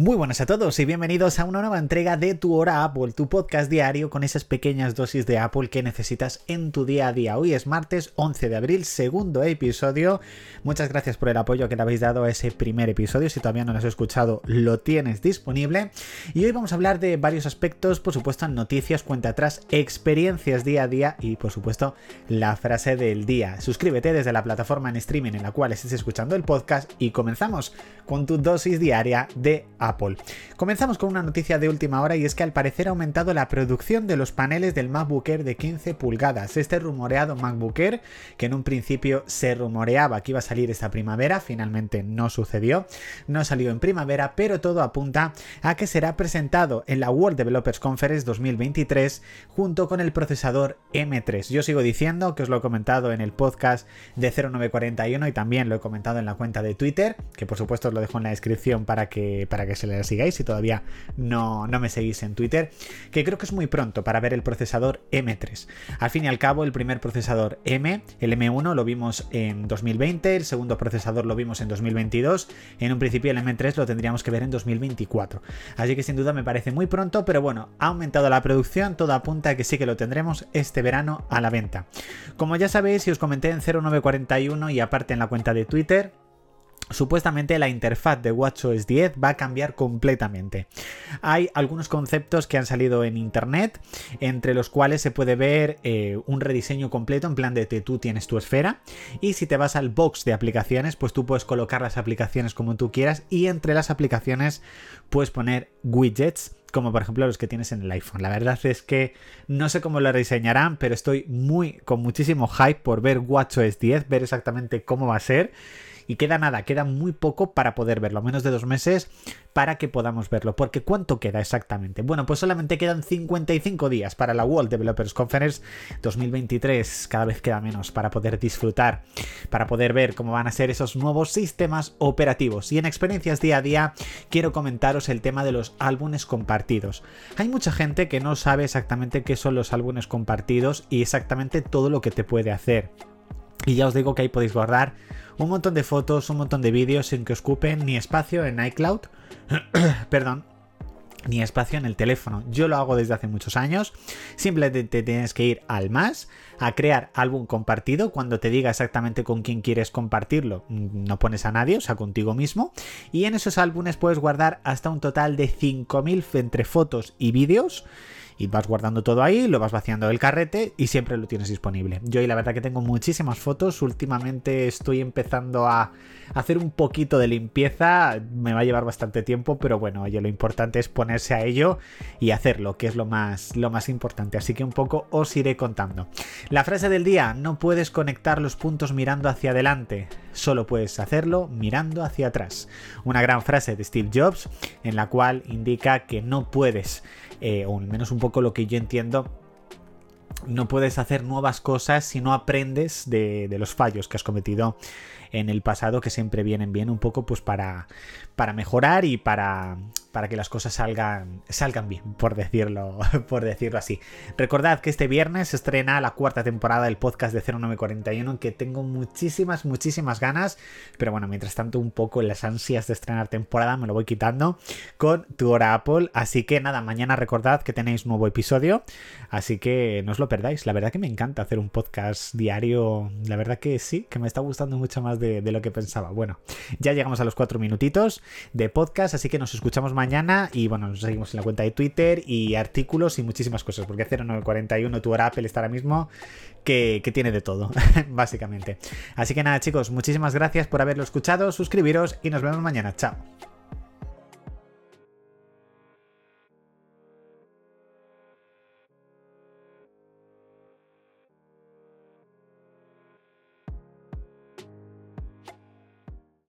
Muy buenas a todos y bienvenidos a una nueva entrega de Tu Hora Apple, tu podcast diario con esas pequeñas dosis de Apple que necesitas en tu día a día. Hoy es martes 11 de abril, segundo episodio. Muchas gracias por el apoyo que le habéis dado a ese primer episodio. Si todavía no lo has escuchado, lo tienes disponible. Y hoy vamos a hablar de varios aspectos, por supuesto, noticias, cuenta atrás, experiencias día a día y, por supuesto, la frase del día. Suscríbete desde la plataforma en streaming en la cual estés escuchando el podcast y comenzamos con tu dosis diaria de Apple. Apple. Comenzamos con una noticia de última hora y es que al parecer ha aumentado la producción de los paneles del MacBook Air de 15 pulgadas. Este rumoreado MacBook Air, que en un principio se rumoreaba que iba a salir esta primavera, finalmente no sucedió, no salió en primavera, pero todo apunta a que será presentado en la World Developers Conference 2023 junto con el procesador M3. Yo sigo diciendo que os lo he comentado en el podcast de 0941 y también lo he comentado en la cuenta de Twitter, que por supuesto os lo dejo en la descripción para que, para que se le sigáis si todavía no, no me seguís en Twitter, que creo que es muy pronto para ver el procesador M3. Al fin y al cabo, el primer procesador M, el M1, lo vimos en 2020, el segundo procesador lo vimos en 2022, en un principio el M3 lo tendríamos que ver en 2024. Así que sin duda me parece muy pronto, pero bueno, ha aumentado la producción, todo apunta a que sí que lo tendremos este verano a la venta. Como ya sabéis, y os comenté en 0941 y aparte en la cuenta de Twitter, Supuestamente la interfaz de WatchOS 10 va a cambiar completamente. Hay algunos conceptos que han salido en internet, entre los cuales se puede ver eh, un rediseño completo en plan de que tú tienes tu esfera y si te vas al box de aplicaciones, pues tú puedes colocar las aplicaciones como tú quieras y entre las aplicaciones puedes poner widgets como por ejemplo los que tienes en el iPhone. La verdad es que no sé cómo lo rediseñarán, pero estoy muy con muchísimo hype por ver WatchOS 10, ver exactamente cómo va a ser y queda nada, queda muy poco para poder verlo, menos de dos meses para que podamos verlo. Porque ¿cuánto queda exactamente? Bueno, pues solamente quedan 55 días para la World Developers Conference 2023. Cada vez queda menos para poder disfrutar, para poder ver cómo van a ser esos nuevos sistemas operativos. Y en experiencias día a día quiero comentaros el tema de los álbumes compartidos. Hay mucha gente que no sabe exactamente qué son los álbumes compartidos y exactamente todo lo que te puede hacer. Y ya os digo que ahí podéis guardar un montón de fotos, un montón de vídeos sin que ocupen ni espacio en iCloud, perdón, ni espacio en el teléfono. Yo lo hago desde hace muchos años. Simplemente tienes que ir al más, a crear álbum compartido. Cuando te diga exactamente con quién quieres compartirlo, no pones a nadie, o sea, contigo mismo. Y en esos álbumes puedes guardar hasta un total de 5000 entre fotos y vídeos y vas guardando todo ahí, lo vas vaciando del carrete y siempre lo tienes disponible. Yo y la verdad que tengo muchísimas fotos, últimamente estoy empezando a hacer un poquito de limpieza, me va a llevar bastante tiempo, pero bueno, oye, lo importante es ponerse a ello y hacerlo, que es lo más, lo más importante, así que un poco os iré contando. La frase del día, no puedes conectar los puntos mirando hacia adelante, solo puedes hacerlo mirando hacia atrás. Una gran frase de Steve Jobs en la cual indica que no puedes eh, o al menos un poco lo que yo entiendo, no puedes hacer nuevas cosas si no aprendes de, de, los fallos que has cometido en el pasado que siempre vienen bien un poco pues para, para mejorar y para, para que las cosas salgan, salgan bien, por decirlo, por decirlo así. Recordad que este viernes se estrena la cuarta temporada del podcast de 0941 que tengo muchísimas, muchísimas ganas, pero bueno, mientras tanto un poco las ansias de estrenar temporada me lo voy quitando con tu hora Apple, así que nada, mañana recordad que tenéis nuevo episodio, así que no os lo perdáis, la verdad que me encanta hacer un podcast diario, la verdad que sí, que me está gustando mucho más de, de lo que pensaba. Bueno, ya llegamos a los cuatro minutitos de podcast, así que nos escuchamos mañana y bueno, nos seguimos en la cuenta de Twitter y artículos y muchísimas cosas, porque 0941 tu hora Apple está ahora mismo que, que tiene de todo, básicamente. Así que nada chicos, muchísimas gracias por haberlo escuchado, suscribiros y nos vemos mañana. Chao.